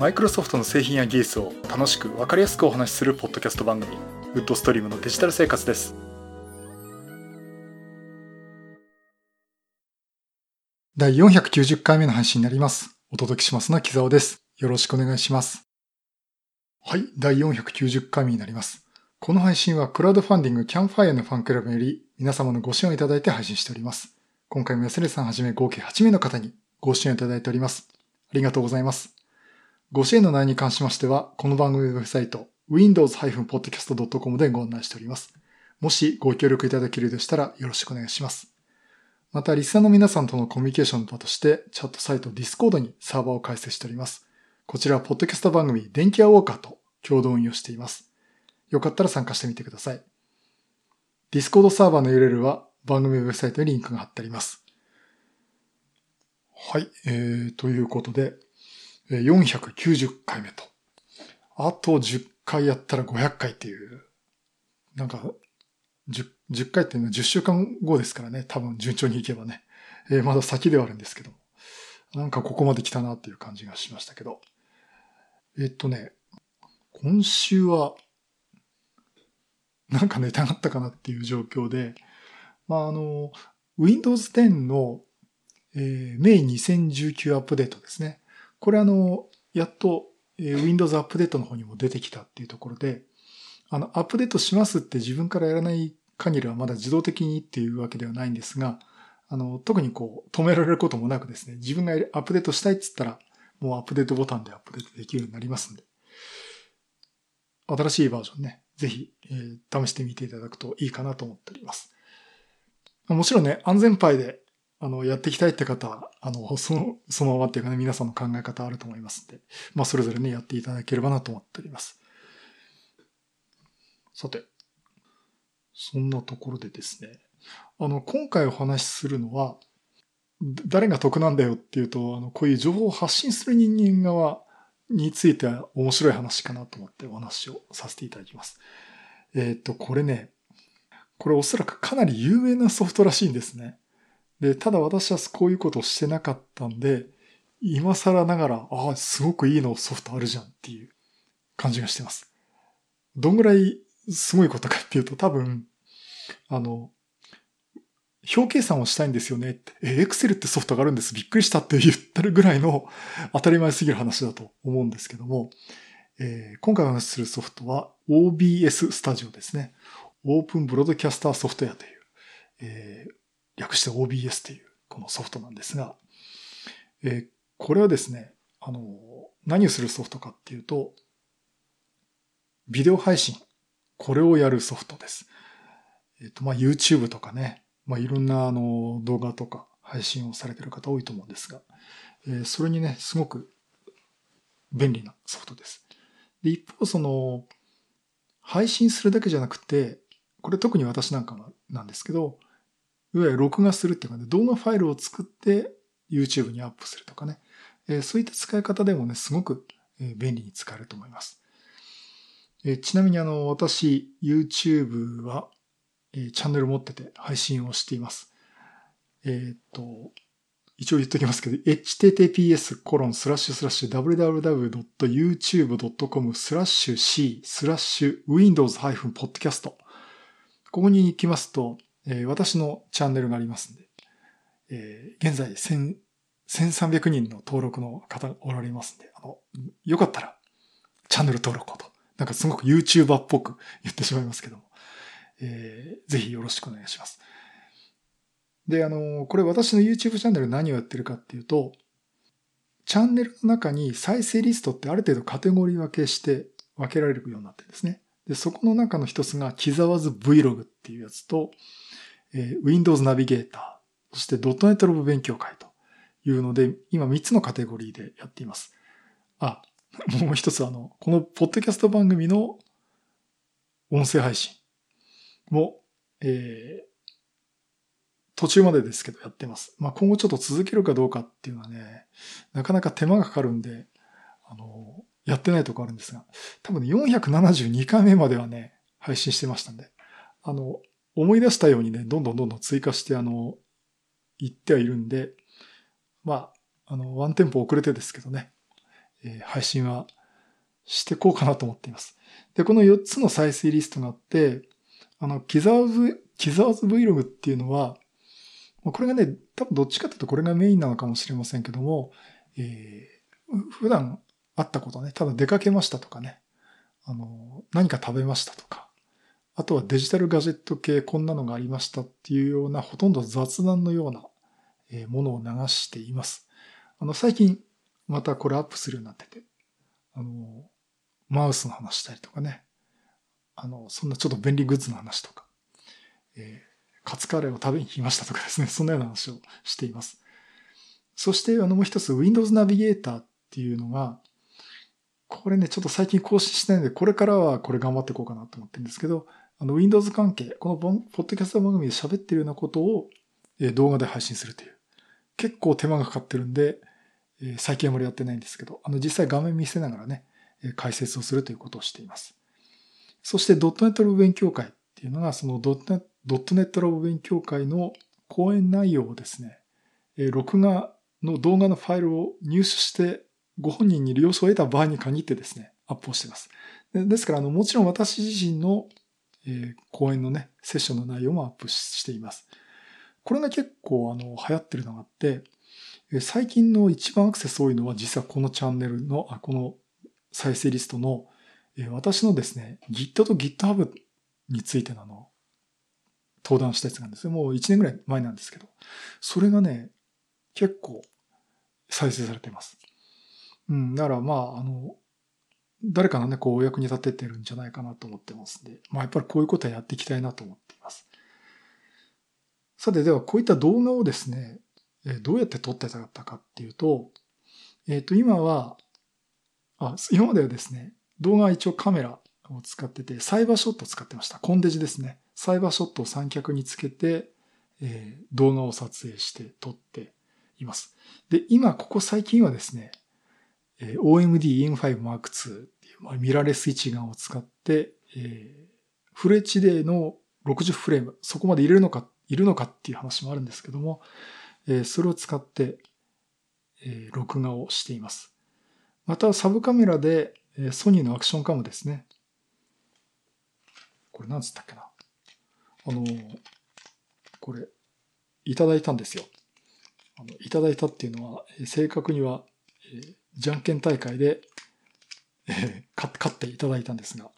マイクロソフトの製品や技術を楽しく分かりやすくお話しするポッドキャスト番組ウッドストリームのデジタル生活です。第490回目の配信になります。お届けしますのは木澤です。よろしくお願いします。はい第490回目になります。この配信はクラウドファンディングキャンファイアのファンクラブより皆様のご支援をいただいて配信しております。今回も安根さんはじめ合計8名の方にご支援いただいております。ありがとうございます。ご支援の内容に関しましては、この番組ウェブサイト、windows-podcast.com でご案内しております。もしご協力いただけるでしたらよろしくお願いします。また、リスナーの皆さんとのコミュニケーションの場として、チャットサイト Discord にサーバーを開設しております。こちらは、ポッドキャスト番組、電気屋ウォーカーと共同運用しています。よかったら参加してみてください。Discord サーバーの URL は番組ウェブサイトにリンクが貼ってあります。はい、えー、ということで、490回目と。あと10回やったら500回っていう、なんか10、10回っていうのは10週間後ですからね、多分順調にいけばね。えー、まだ先ではあるんですけどなんかここまで来たなっていう感じがしましたけど。えっとね、今週は、なんかネタがあったかなっていう状況で、まあ、あの、Windows 10の、えー、メイン2019アップデートですね。これあの、やっと、えー、Windows アップデートの方にも出てきたっていうところで、あの、アップデートしますって自分からやらない限りはまだ自動的にっていうわけではないんですが、あの、特にこう、止められることもなくですね、自分がアップデートしたいっつったら、もうアップデートボタンでアップデートできるようになりますんで、新しいバージョンね、ぜひ、えー、試してみていただくといいかなと思っております。もちろんね、安全牌で、あの、やっていきたいって方、あの、その、そのままっていうかね、皆さんの考え方あると思いますんで、まあ、それぞれね、やっていただければなと思っております。さて、そんなところでですね、あの、今回お話しするのは、誰が得なんだよっていうと、あの、こういう情報を発信する人間側については面白い話かなと思ってお話をさせていただきます。えっ、と、これね、これおそらくかなり有名なソフトらしいんですね。で、ただ私はこういうことをしてなかったんで、今更ながら、ああ、すごくいいのソフトあるじゃんっていう感じがしてます。どんぐらいすごいことかっていうと多分、あの、表計算をしたいんですよねって、え、エクセルってソフトがあるんです。びっくりしたって言ってるぐらいの当たり前すぎる話だと思うんですけども、えー、今回お話しするソフトは OBS Studio ですね。オープンブロードキャスターソフトウェアという、えー、略して OBS というこのソフトなんですが、え、これはですね、あの、何をするソフトかっていうと、ビデオ配信、これをやるソフトです。えっ、と、まあ、YouTube とかね、まあ、いろんなあの動画とか配信をされてる方多いと思うんですが、え、それにね、すごく便利なソフトです。で、一方その、配信するだけじゃなくて、これ特に私なんかなんですけど、いわゆる録画するっていうかね、動画ファイルを作って YouTube にアップするとかね、え、そういった使い方でもね、すごく便利に使えると思います。え、ちなみにあの、私、YouTube は、え、チャンネル持ってて配信をしています。えっと、一応言っときますけど、https コロンスラッシュスラッシュ www.youtube.com スラッシュ c スラッシュ windows-podcast ここに行きますと、えー、私のチャンネルがありますんで、えー、現在1300人の登録の方がおられますんで、あの、よかったら、チャンネル登録をと。なんかすごく YouTuber っぽく言ってしまいますけども、えー、ぜひよろしくお願いします。で、あの、これ私の YouTube チャンネル何をやってるかっていうと、チャンネルの中に再生リストってある程度カテゴリー分けして分けられるようになってるんですね。で、そこの中の一つが、キザワズ Vlog っていうやつと、えー、Windows Navigator、そして .NET ロボ勉強会というので、今3つのカテゴリーでやっています。あ、もう一つあの、このポッドキャスト番組の音声配信も、えー、途中までですけどやってます。まあ、今後ちょっと続けるかどうかっていうのはね、なかなか手間がかかるんで、あの、やってないとこあるんですが、多分ね、472回目まではね、配信してましたんで、あの、思い出したようにね、どんどんどんどん追加して、あの、言ってはいるんで、まあ、あの、ワンテンポ遅れてですけどね、えー、配信はしてこうかなと思っています。で、この4つの再生リストがあって、あの、キザーズ、キザーズ Vlog っていうのは、これがね、多分どっちかというとこれがメインなのかもしれませんけども、えー、普段あったことね、ただ出かけましたとかね、あの、何か食べましたとか、あとはデジタルガジェット系こんなのがありましたっていうようなほとんど雑談のようなものを流しています。あの、最近またこれアップするようになってて、あの、マウスの話したりとかね、あの、そんなちょっと便利グッズの話とか、えー、カツカレーを食べに来ましたとかですね、そんなような話をしています。そして、あの、もう一つ、Windows Navigator っていうのが、これね、ちょっと最近更新してないので、これからはこれ頑張っていこうかなと思ってるんですけど、あの、Windows 関係、このポッドキャスト番組で喋ってるようなことを、え動画で配信するという。結構手間がかかってるんで、え最近あまりやってないんですけど、あの、実際画面見せながらね、え解説をするということをしています。そして、ドットネットロブ勉強会っていうのが、そのドットネットロブ勉強会の講演内容をですね、え録画の動画のファイルを入手してご本人に了承を得た場合に限ってですね、アップをしています。ですから、あの、もちろん私自身の、えー、講演のね、セッションの内容もアップしています。これが結構、あの、流行ってるのがあって、最近の一番アクセス多いのは実はこのチャンネルの、あこの再生リストの、え、私のですね、Git と GitHub についてのあの、登壇したやつなんですよ。もう1年ぐらい前なんですけど、それがね、結構再生されています。うん、だからまあ、あの、誰かのね、こう、お役に立ててるんじゃないかなと思ってますんで、まあ、やっぱりこういうことはやっていきたいなと思っています。さて、では、こういった動画をですね、どうやって撮ってたかっていうと、えっ、ー、と、今は、あ、今まではですね、動画は一応カメラを使ってて、サイバーショットを使ってました。コンデジですね。サイバーショットを三脚につけて、えー、動画を撮影して撮っています。で、今、ここ最近はですね、えー OMD EM5 Mark II っていう、まあミラーレス一眼を使って、えー、フル HD の60フレーム、そこまで入れるのか、いるのかっていう話もあるんですけども、えー、それを使って、えー、録画をしています。また、サブカメラで、えー、ソニーのアクションカムですね。これ何つったっけな。あのー、これ、いただいたんですよ。あのいただいたっていうのは、正確には、えー、じゃんけん大会で、えー、勝っていただいたんですが、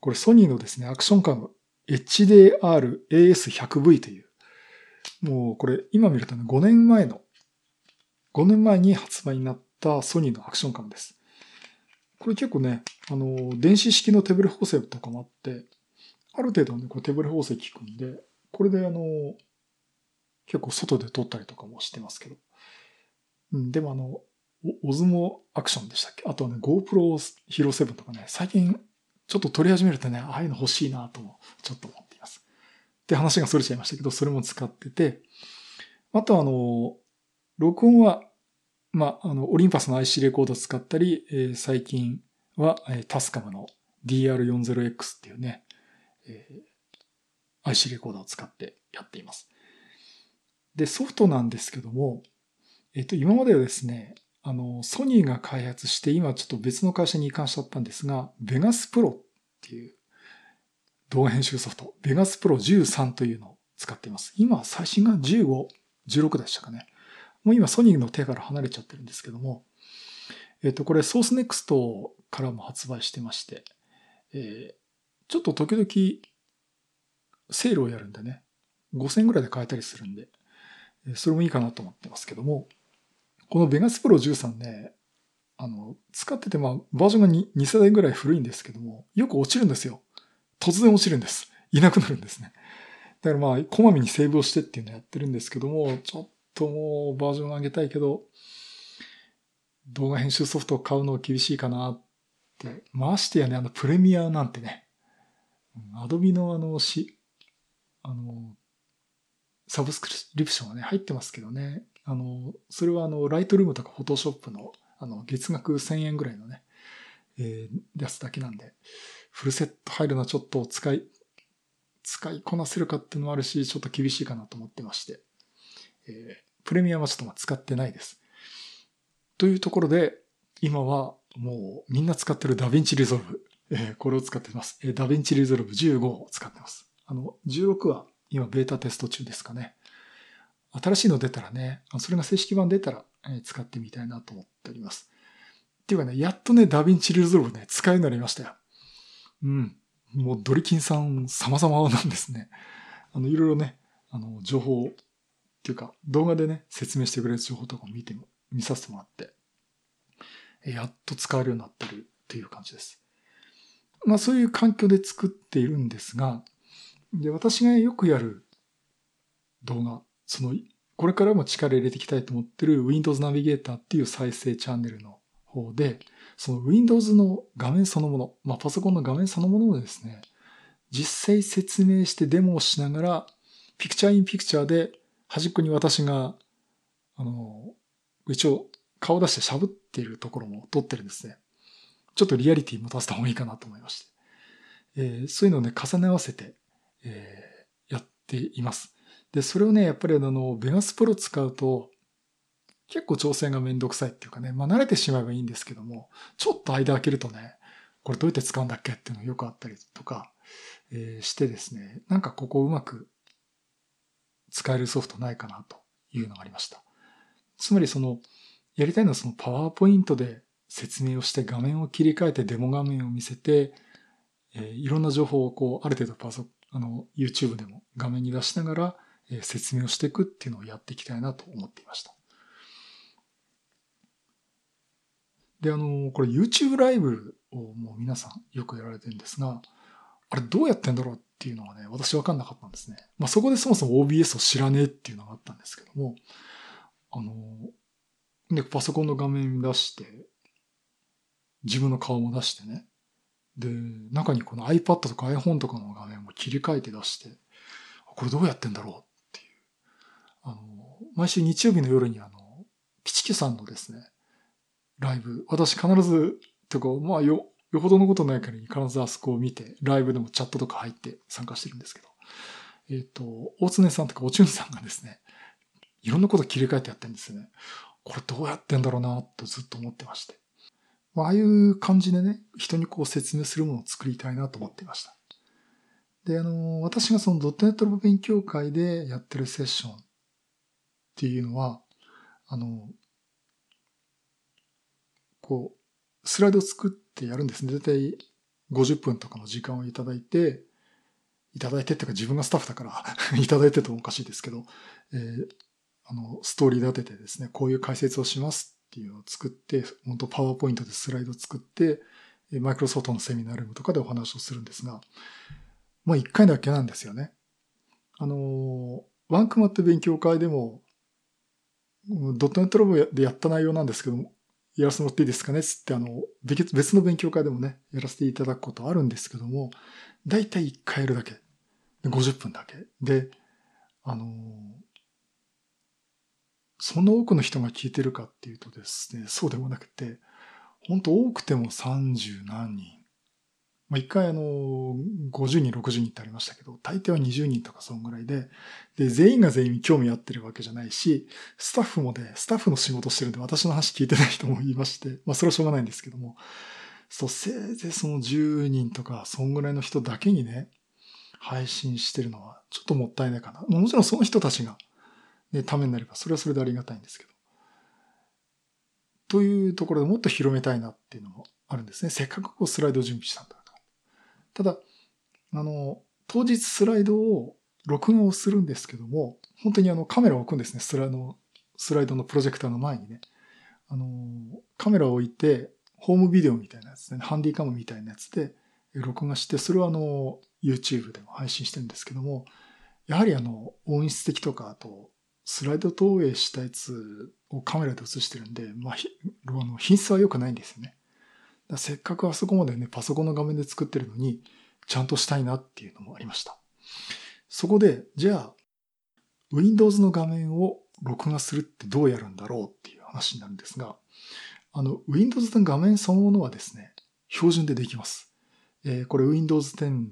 これソニーのですね、アクションカム HDR-AS100V という、もうこれ今見るとね、5年前の、5年前に発売になったソニーのアクションカムです。これ結構ね、あの、電子式の手ブレ補正とかもあって、ある程度ね、これ手ブレ補正効くんで、これであの、結構外で撮ったりとかもしてますけど。うん、でもあの、オズモアクションでしたっけ？あとはね、GoPro Hero 7とかね、最近ちょっと撮り始めるとね、ああいうの欲しいなと、ちょっと思っています。って話が逸れちゃいましたけど、それも使ってて、あとあの、録音は、まあ、あの、オリンパスの IC レコードを使ったり、えー、最近は、えー、タスカムの DR40X っていうね、えー、IC レコードを使ってやっています。で、ソフトなんですけども、えっ、と、今まではですね、あの、ソニーが開発して、今ちょっと別の会社に移管しちゃったんですが、ベガスプロっていう動画編集ソフト、ベガスプロ13というのを使っています。今、最新が15、16でしたかね。もう今、ソニーの手から離れちゃってるんですけども、えっ、と、これ、ソースネクストからも発売してまして、えー、ちょっと時々、セールをやるんでね、5000円ぐらいで買えたりするんで、それもいいかなと思ってますけども、このベガスプロ13ね、あの、使ってて、まあ、バージョンが 2, 2世代ぐらい古いんですけども、よく落ちるんですよ。突然落ちるんです。いなくなるんですね。だからまあ、こまめにセーブをしてっていうのをやってるんですけども、ちょっともうバージョン上げたいけど、動画編集ソフトを買うのは厳しいかなって。ましてやね、あの、プレミアなんてね、アドビのあの、し、あの、サブスクリプションはね、入ってますけどね。あの、それはあの、ライトルームとかフォトショップの、あの、月額1000円ぐらいのね、えー、やつだけなんで、フルセット入るのはちょっと使い、使いこなせるかっていうのもあるし、ちょっと厳しいかなと思ってまして、えー、プレミアムはちょっと使ってないです。というところで、今はもうみんな使ってる DaVinci Resolve。えー、これを使ってます。えー、 DaVinci Resolve 15を使ってます。あの、16は今ベータテスト中ですかね。新しいの出たらね、それが正式版出たら、え、使ってみたいなと思っております。っていうかね、やっとね、 DaVinci Resolve ね、使えるようになりましたよ。うん。もうドリキンさん様々なんですね。あの、いろいろね、あの、情報っていうか、動画でね、説明してくれる情報とかを見ても、見させてもらって、やっと使えるようになってるっていう感じです。まあそういう環境で作っているんですが、で、私がよくやる動画、その、これからも力入れていきたいと思ってる Windows Navigator っていう再生チャンネルの方で、その Windows の画面そのもの、まあパソコンの画面そのものをですね、実際説明してデモをしながら、ピクチャーインピクチャーで端っこに私が、あの、一応顔出して喋っているところも撮ってるんですね。ちょっとリアリティ持たせた方がいいかなと思いまして。えー、そういうのをね、重ね合わせて、えー、やっています。で、それをね、やっぱりあの、ベガスプロ使うと、結構調整がめんどくさいっていうかね、まあ慣れてしまえばいいんですけども、ちょっと間開けるとね、これどうやって使うんだっけっていうのがよくあったりとか、えー、してですね、なんかここうまく使えるソフトないかなというのがありました。つまりその、やりたいのはそのパワーポイントで説明をして画面を切り替えてデモ画面を見せて、えー、いろんな情報をこう、ある程度パソ、あの、YouTube でも画面に出しながら、説明をしていくっていうのをやっていきたいなと思っていました。で、あの、これ YouTube ライブをもう皆さんよくやられてるんですが、あれどうやってんだろうっていうのはね、私わかんなかったんですね。まあそこでそもそも OBS を知らねえっていうのがあったんですけども、あの、で、パソコンの画面出して、自分の顔も出してね。で、中にこの iPad とか iPhone とかの画面も切り替えて出して、これどうやってんだろうっていう。あの、毎週日曜日の夜にあの、ピチキさんのですね、ライブ、私必ず、とか、まあよ、よほどのことないからに必ずあそこを見て、ライブでもチャットとか入って参加してるんですけど、えっ、ー、と、大常さんとかおちゅんさんがですね、いろんなこと切り替えてやってるんですよね。これどうやってんだろうなとずっと思ってまして。まああいう感じでね、人にこう説明するものを作りたいなと思っていました。で、あの、私がそのドットネットの勉強会でやってるセッションっていうのは、あの、こう、スライドを作ってやるんですね。だいたい50分とかの時間をいただいて、いただいてっていうか自分がスタッフだから いただいてとおかしいですけど、えー、あの、ストーリー立ててですね、こういう解説をしますっていうのを作って、本当パワーポイントでスライドを作って、マイクロソフトのセミナルームとかでお話をするんですが、まあ一回だけなんですよね。あの、ワンクマって勉強会でも、ドットネットラボでやった内容なんですけども、やらせてもらっていいですかねつって、あの、別の勉強会でもね、やらせていただくことあるんですけども、だいたい1回やるだけ。50分だけ。で、あの、そんな多くの人が聞いてるかっていうとですね、そうでもなくて、本当多くても30何人。まあ、一回あの、50人、60人ってありましたけど、大抵は20人とかそんぐらいで、で、全員が全員興味あってるわけじゃないし、スタッフもね、スタッフの仕事してるんで私の話聞いてない人もいまして、まあそれはしょうがないんですけども、そう、せいぜいその10人とか、そんぐらいの人だけにね、配信してるのはちょっともったいないかな。もちろんその人たちがね、ためになれば、それはそれでありがたいんですけど。というところでもっと広めたいなっていうのもあるんですね。せっかくこうスライド準備したんだ。ただ、あの、当日スライドを録画をするんですけども、本当にあのカメラを置くんですね。スライドスライドのプロジェクターの前にね。あの、カメラを置いて、ホームビデオみたいなやつね、ハンディカムみたいなやつで録画して、それをあの、YouTube でも配信してるんですけども、やはりあの、音質的とか、あと、スライド投影したやつをカメラで映してるんで、まあ、あの品質は良くないんですよね。せっかくあそこまでね、パソコンの画面で作ってるのに、ちゃんとしたいなっていうのもありました。そこで、じゃあ、Windows の画面を録画するってどうやるんだろうっていう話になるんですが、あの、Windows の画面そのものはですね、標準でできます。えー、これ Windows 10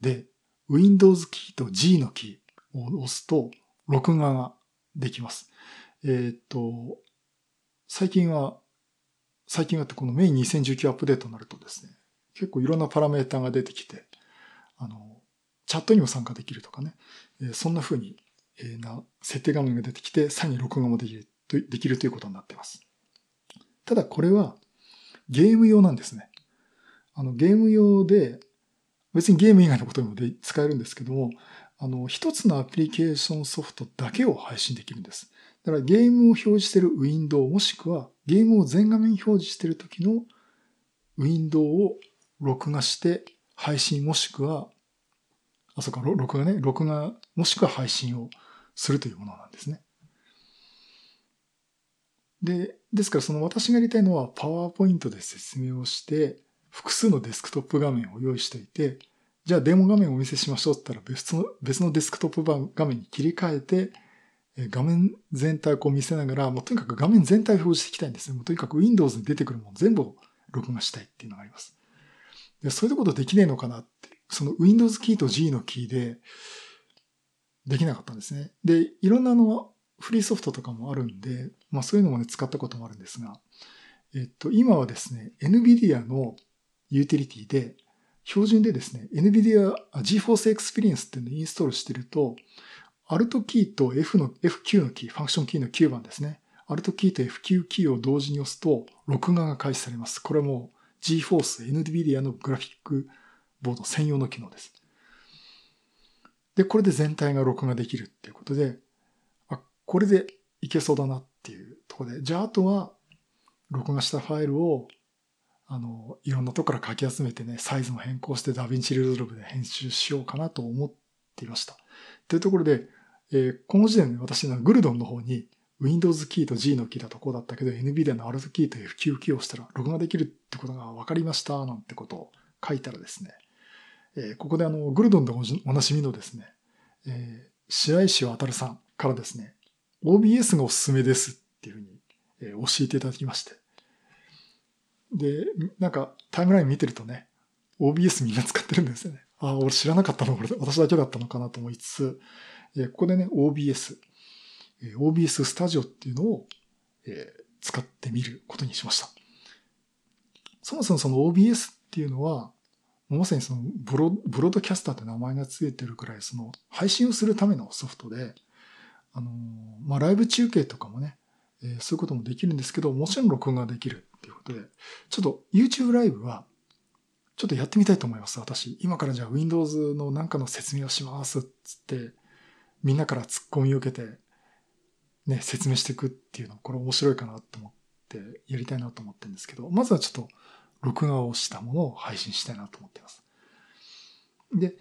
で、Windows キーと G のキーを押すと、録画ができます。えっ、と、最近は最近はってこのメイン2019アップデートになるとですね、結構いろんなパラメータが出てきて、あの、チャットにも参加できるとかね、え、そんな風に、えー、な設定画面が出てきて、さらに録画もできるできるということになっています。ただこれはゲーム用なんですね。あのゲーム用で、別にゲーム以外のことにもで使えるんですけども、あの、一つのアプリケーションソフトだけを配信できるんです。だからゲームを表示しているウィンドウもしくはゲームを全画面表示している時のウィンドウを録画して配信もしくは、あ、そうか、録画ね、録画もしくは配信をするというものなんですね。で、ですからその私がやりたいのはパワーポイントで説明をして、複数のデスクトップ画面を用意していて、じゃあデモ画面をお見せしましょうって言ったら別の別のデスクトップ画面に切り替えて、画面全体をこう見せながら、もうとにかく画面全体を表示していきたいんですね。もうとにかく Windows に出てくるもの全部を録画したいっていうのがあります。でそういうことできねえのかなって、その Windows キーと G のキーでできなかったんですね。で、いろんなのフリーソフトとかもあるんで、まあそういうのもね、使ったこともあるんですが、えっと、今はですね、NVIDIA のユーティリティで、標準でですね、NVIDIA GeForce Experience っていうのをインストールしてると、Alt キーと F の、F9 のキー、ファンクションキーの9番ですね。Alt キーと F9 キーを同時に押すと、録画が開始されます。これも GeForce NVIDIA のグラフィックボード専用の機能です。で、これで全体が録画できるっていうことで、あ、これでいけそうだなっていうところで、じゃああとは、録画したファイルを、あの、いろんなとこから書き集めてね、サイズも変更して DaVinci Resolve で編集しようかなと思っていました。というところで、えー、この時点で私のグルドンの方に Windows キーと G のキーだとこうだったけど NVIDIA の Alt キーと F9 キーを押したら録画できるってことが分かりましたなんてことを書いたらですね、えー、ここであのグルドンでおなじみのですね、えー、白石渡さんからですね、OBS がおすすめですっていうふうに、えー、教えていただきまして。で、なんかタイムライン見てるとね、OBS みんな使ってるんですよね。あ、俺知らなかったの俺、私だけだったのかなと思いつつ、えここでね、OBS、え OBS スタジオっていうのを、え使ってみることにしました。そもそもその OBS っていうのは、まさにそのブロブロードキャスターって名前がついてるくらい、その配信をするためのソフトで、あのまあ、ライブ中継とかもね、えー、そういうこともできるんですけど、もちろん録音ができるっていうことで、ちょっと YouTube ライブはちょっとやってみたいと思います、私。今からじゃあ Windows のなんかの説明をしますつって、みんなから突っ込みを受けて、ね、説明していくっていうの、これ面白いかなと思ってやりたいなと思ってるんですけど、まずはちょっと録画をしたものを配信したいなと思っています。で、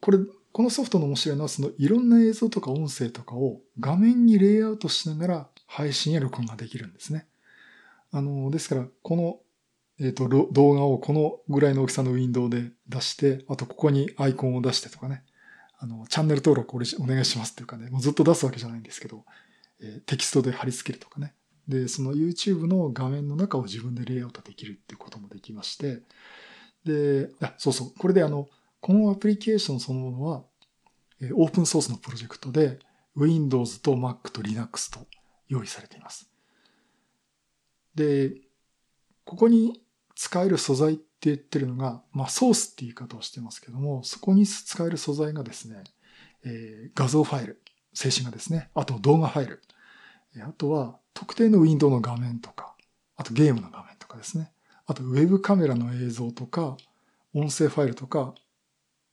これ、このソフトの面白いのは、そのいろんな映像とか音声とかを画面にレイアウトしながら配信や録音ができるんですね。あの、ですから、このえっ、ー、と、動画をこのぐらいの大きさのウィンドウで出して、あとここにアイコンを出してとかね、あの、チャンネル登録お願いしますっていうかね、もうずっと出すわけじゃないんですけど、えー、テキストで貼り付けるとかね。で、その YouTube の画面の中を自分でレイアウトできるっていうこともできまして、で、あ、そうそう、これであの、このアプリケーションそのものは、えオープンソースのプロジェクトで、Windows と Mac と Linux と用意されています。で、ここに使える素材っって言ってるのが、まあ、ソースって言い方をしてますけども、そこに使える素材がですね、えー、画像ファイル、静止画ですね。あと動画ファイル。あとは特定のウィンドウの画面とか、あとゲームの画面とかですね。あとウェブカメラの映像とか、音声ファイルとか、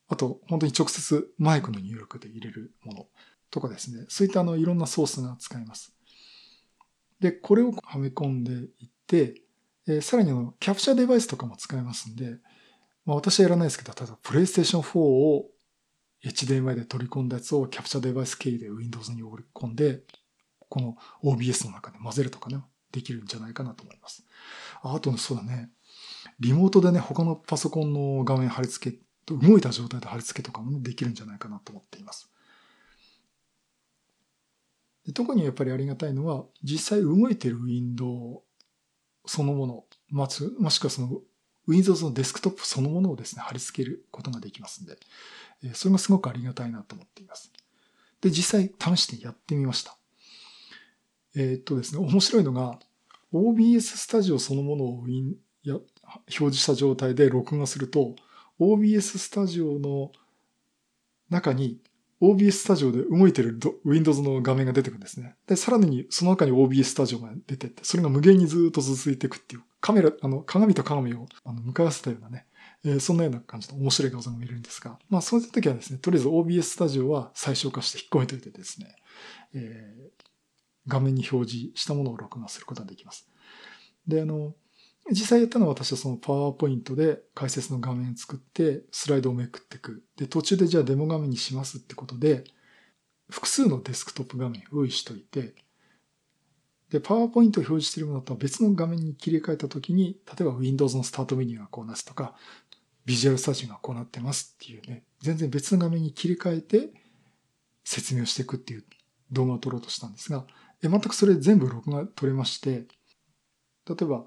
あと本当に直接マイクの入力で入れるものとかですね。そういったあのいろんなソースが使えます。で、これをはめ込んでいって、えー、さらにあの、キャプチャーデバイスとかも使えますんで、まあ私はやらないですけど、例えばプレイステーション4を HDMI で取り込んだやつをキャプチャーデバイス経由で Windows に送り込んで、この OBS の中で混ぜるとかね、できるんじゃないかなと思います。あと、そうだね。リモートでね、他のパソコンの画面貼り付け、動いた状態で貼り付けとかも、ね、できるんじゃないかなと思っています。特にやっぱりありがたいのは、実際動いてるウィンドウそのもの、もしくはその Windows のデスクトップそのものをですね、貼り付けることができますんで、それがすごくありがたいなと思っています。で、実際試してやってみました。えー、っとですね、面白いのが、OBS スタジオそのものをや表示した状態で録画すると、OBS スタジオの中に OBS スタジオで動いてる Windows の画面が出てくるんですね。で、さらにその中に OBS スタジオが出てって、それが無限にずっと続いていくっていう、カメラ、あの、鏡と鏡をあの向かわせたようなね、えー、そんなような感じの面白い画像が見れるんですが、まあそういう時はですね、とりあえず OBS スタジオは最小化して引っ込めておいてですね、えー、画面に表示したものを録画することができます。で、あの、実際やったのは私はそのパワーポイントで解説の画面作ってスライドをめくっていく。で、途中でじゃあデモ画面にしますってことで、複数のデスクトップ画面を用意しといて、で、パワーポイントを表示しているものとは別の画面に切り替えたときに、例えば Windows のスタートメニューがこうなすとか、ビジュアルスタジオがこうなってますっていうね、全然別の画面に切り替えて説明をしていくっていう動画を撮ろうとしたんですが、全くそれ全部録画撮れまして、例えば、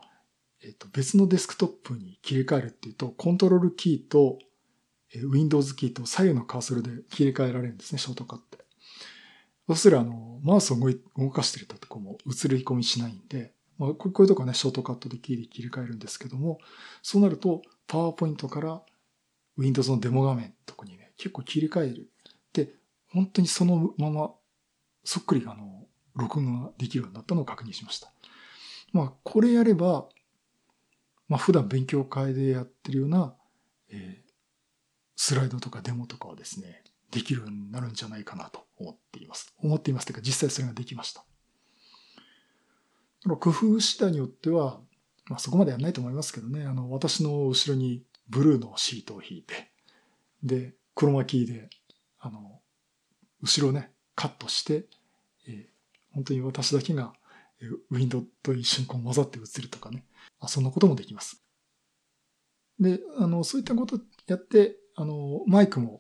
えっ、と、別のデスクトップに切り替えるっていうと、コントロールキーと、え Windows キーと左右のカーソルで切り替えられるんですね、ショートカット。そうする、あの、マウスを動かしてるとこも映り込みしないんで、まあ、こういうとこはね、ショートカットでキーで切り替えるんですけども、そうなると、パワーポイントから Windows のデモ画面とこにね、結構切り替える。で、本当にそのまま、そっくりあの、録画ができるようになったのを確認しました。まあ、これやれば、まあ、普段勉強会でやってるような、えー、スライドとかデモとかはですね、できるようになるんじゃないかなと思っています。思っていますというか、実際それができました。工夫次第によっては、まあ、そこまでやらないと思いますけどね、あの、私の後ろにブルーのシートを引いて、で、クロマキーで、あの、後ろね、カットして、えー、本当に私だけがウィンドウと一緒にこう混ざって映るとかね。そんなこともできます。で、あの、そういったことやって、あの、マイクも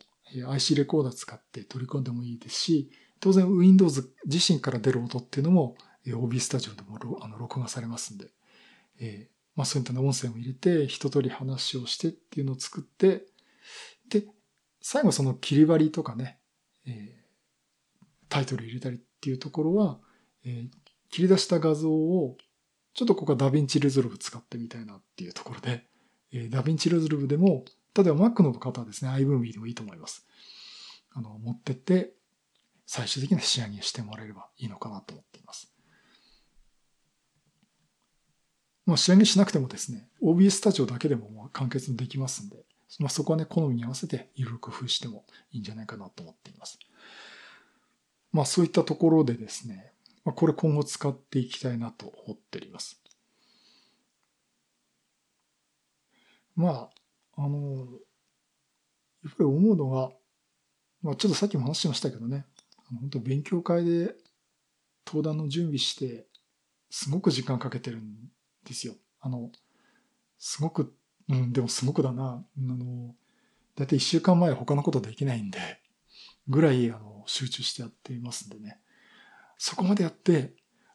IC レコーダー使って取り込んでもいいですし、当然 Windows 自身から出る音っていうのも OB スタジオでもあの録画されますんで、えー、まあそういった音声も入れて、一通り話をしてっていうのを作って、で、最後その切り張りとかね、えー、タイトル入れたりっていうところは、えー、切り出した画像を、ちょっとここは DaVinci Resolve 使ってみたいなっていうところで、え DaVinci Resolve でも、例えば Mac の方はですね、iMovie でもいいと思います。あの、持ってって、最終的な仕上げしてもらえればいいのかなと思っています。まあ、仕上げしなくてもですね、OBS スタジオだけでもまあ完結できますんで、まあ、そこはね、好みに合わせていろいろ工夫してもいいんじゃないかなと思っています。まあそういったところでですね、まあ、これ今後使っていきたいなと思っております。まあ、あの、やっぱり思うのが、まあちょっとさっきも話しましたけどね、あの本当勉強会で登壇の準備して、すごく時間かけてるんですよ。あの、すごく、うん、でもすごくだな。あの、だいたい一週間前他のことできないんで、ぐらい、あの、集中してやっていますんでね。そこまでやって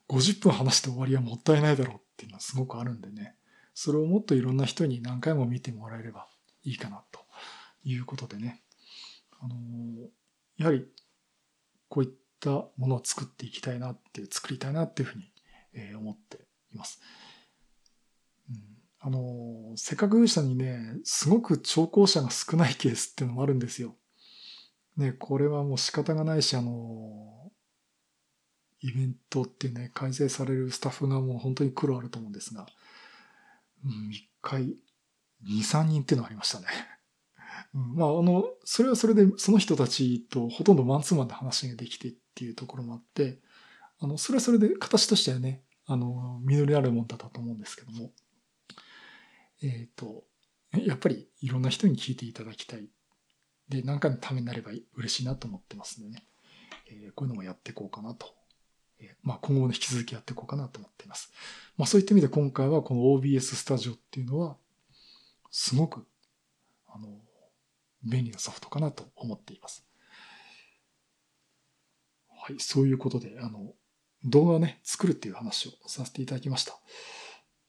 50分話して終わりはもったいないだろうっていうのはすごくあるんでね。それをもっといろんな人に何回も見てもらえればいいかなということでね。あのやはりこういったものを作っていきたいなっていう、作りたいなっていうふうに、え思っています。うん、あのせっかくしたにね、すごく聴講者が少ないケースっていうのもあるんですよ。ね、これはもう仕方がないし、あのイベントってね、開催されるスタッフがもう本当に苦労あると思うんですが、うん、一回、2、3人っていうのがありましたね。うん、まあ、あの、それはそれで、その人たちとほとんどマンツーマンで話ができてっていうところもあって、あの、それはそれで形としてはね、あの、実りあるもんだったと思うんですけども、えっ、ー、と、やっぱりいろんな人に聞いていただきたい。で、何回のためになれば嬉しいなと思ってますんでね、えー、こういうのもやっていこうかなとまあ、今後も引き続きやっていこうかなと思っています。まあ、そういった意味で今回はこの OBS スタジオっていうのは、すごく、あの、便利なソフトかなと思っています。はい、そういうことで、あの、動画をね、作るっていう話をさせていただきました。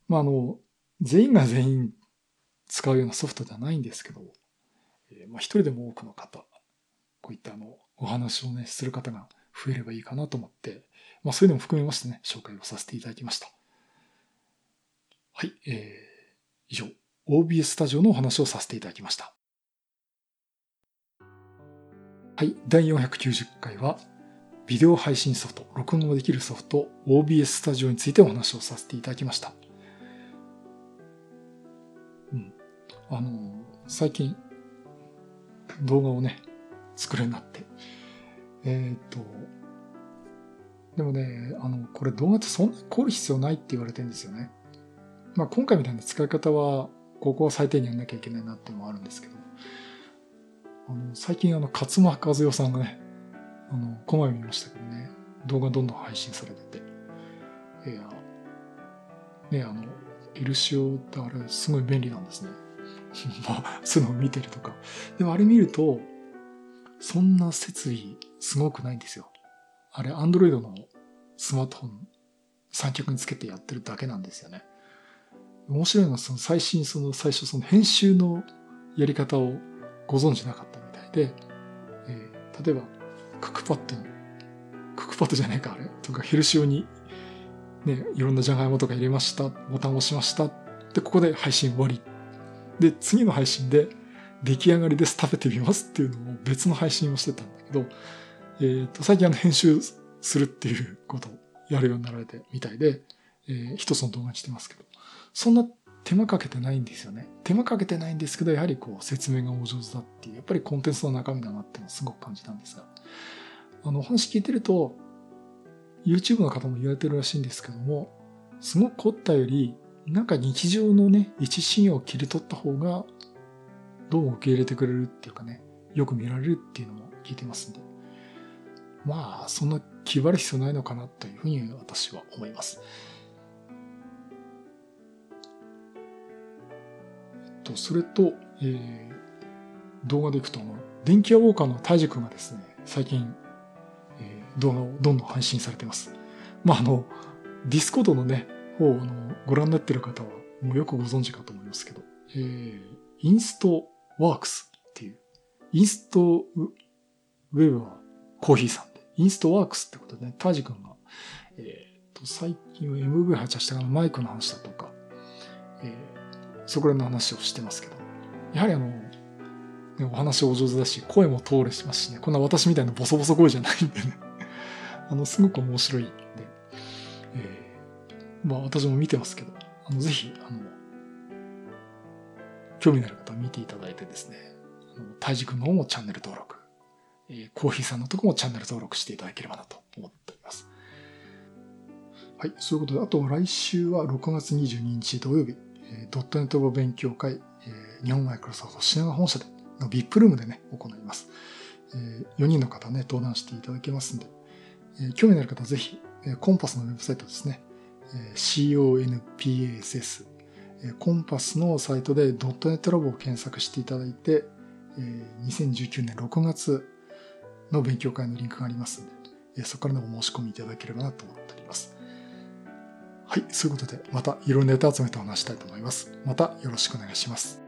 まあ、あの、全員が全員使うようなソフトではないんですけど、えー、まあ、一人でも多くの方、こういったあの、お話をね、する方が増えればいいかなと思って、まあそういうのも含めましてね、紹介をさせていただきました。はい、えー、以上、OBS スタジオのお話をさせていただきました。はい、第490回は、ビデオ配信ソフト、録音ができるソフト、OBS スタジオについてお話をさせていただきました。うん。あの、最近、動画をね、作るようになって、えっ、と、でもね、あの、これ動画ってそんなに凝る必要ないって言われてるんですよね。まあ今回みたいな使い方は、ここは最低限やんなきゃいけないなっていうのもあるんですけど、あの、最近あの、勝間和代さんがね、あの、この前見ましたけどね、動画どんどん配信されてて、いや、ね、あの、エルシオってあれすごい便利なんですね。まあ、そういうのを見てるとか。でもあれ見ると、そんな設備すごくないんですよ。あれ、アンドロイドのスマートフォン三脚につけてやってるだけなんですよね。面白いのは、その最新、その最初その編集のやり方をご存知なかったみたいで、えー、例えば、クックパッドに、クックパッドじゃないか、あれとかヘルシオに、ね、いろんなじゃがいもとか入れました、ボタンを押しました。で、ここで配信終わり。で、次の配信で、出来上がりです、食べてみますっていうのも別の配信をしてたんだけど、えっ、ー、と、最近あの編集するっていうことをやるようになられてみたいで、えー、一つの動画にしてますけど、そんな手間かけてないんですよね。手間かけてないんですけど、やはりこう説明がお上手だっていう、やっぱりコンテンツの中身だなっていうのをすごく感じたんですが、あの、お話聞いてると、YouTube の方も言われてるらしいんですけども、すごく凝ったより、なんか日常のね、一シーンを切り取った方が、どう受け入れてくれるっていうかね、よく見られるっていうのも聞いてますんで。まあ、そんな気張る必要ないのかなというふうに私は思います。えっと、それと、えー、動画でいくと、電気屋ウォーカーのタイジ君がですね、最近、えー、動画をどんどん配信されています。まあ、あの、ディスコードのね、方をあのご覧になっている方は、もうよくご存知かと思いますけど、えー、インストワークスっていう、インストウェブはコーヒーさん、インストワークスってことでね、タジ君が、えっ、ー、と、最近は MV 発射したからマイクの話だとか、えー、そこら辺の話をしてますけど、やはりあの、ね、お話お上手だし、声も通れしますしね、こんな私みたいなボソボソ声じゃないんでね、あの、すごく面白いんで、えー、まあ私も見てますけど、あの、ぜひ、あの、興味のある方は見ていただいてですね、あの、大軸の方もチャンネル登録、えー、コーヒーさんのとこもチャンネル登録していただければなと思っております。はい、そういうことで、あと来週は6月22日土曜日、えー、ドットネット語勉強会、えー、日本マイクロソフト品川本社での VIP ルームでね、行います。えー、4人の方ね、登壇していただけますんで、えー、興味のある方はぜひ、えー、コンパスのウェブサイトですね、えー、CONPASS、えー、コンパスのサイトでドットネットラボを検索していただいて、えー、2019年6月の勉強会のリンクがありますので、そこからのお申し込みいただければなと思っております。はい、そういうことで、またいろんなネタ集めてお話したいと思います。またよろしくお願いします。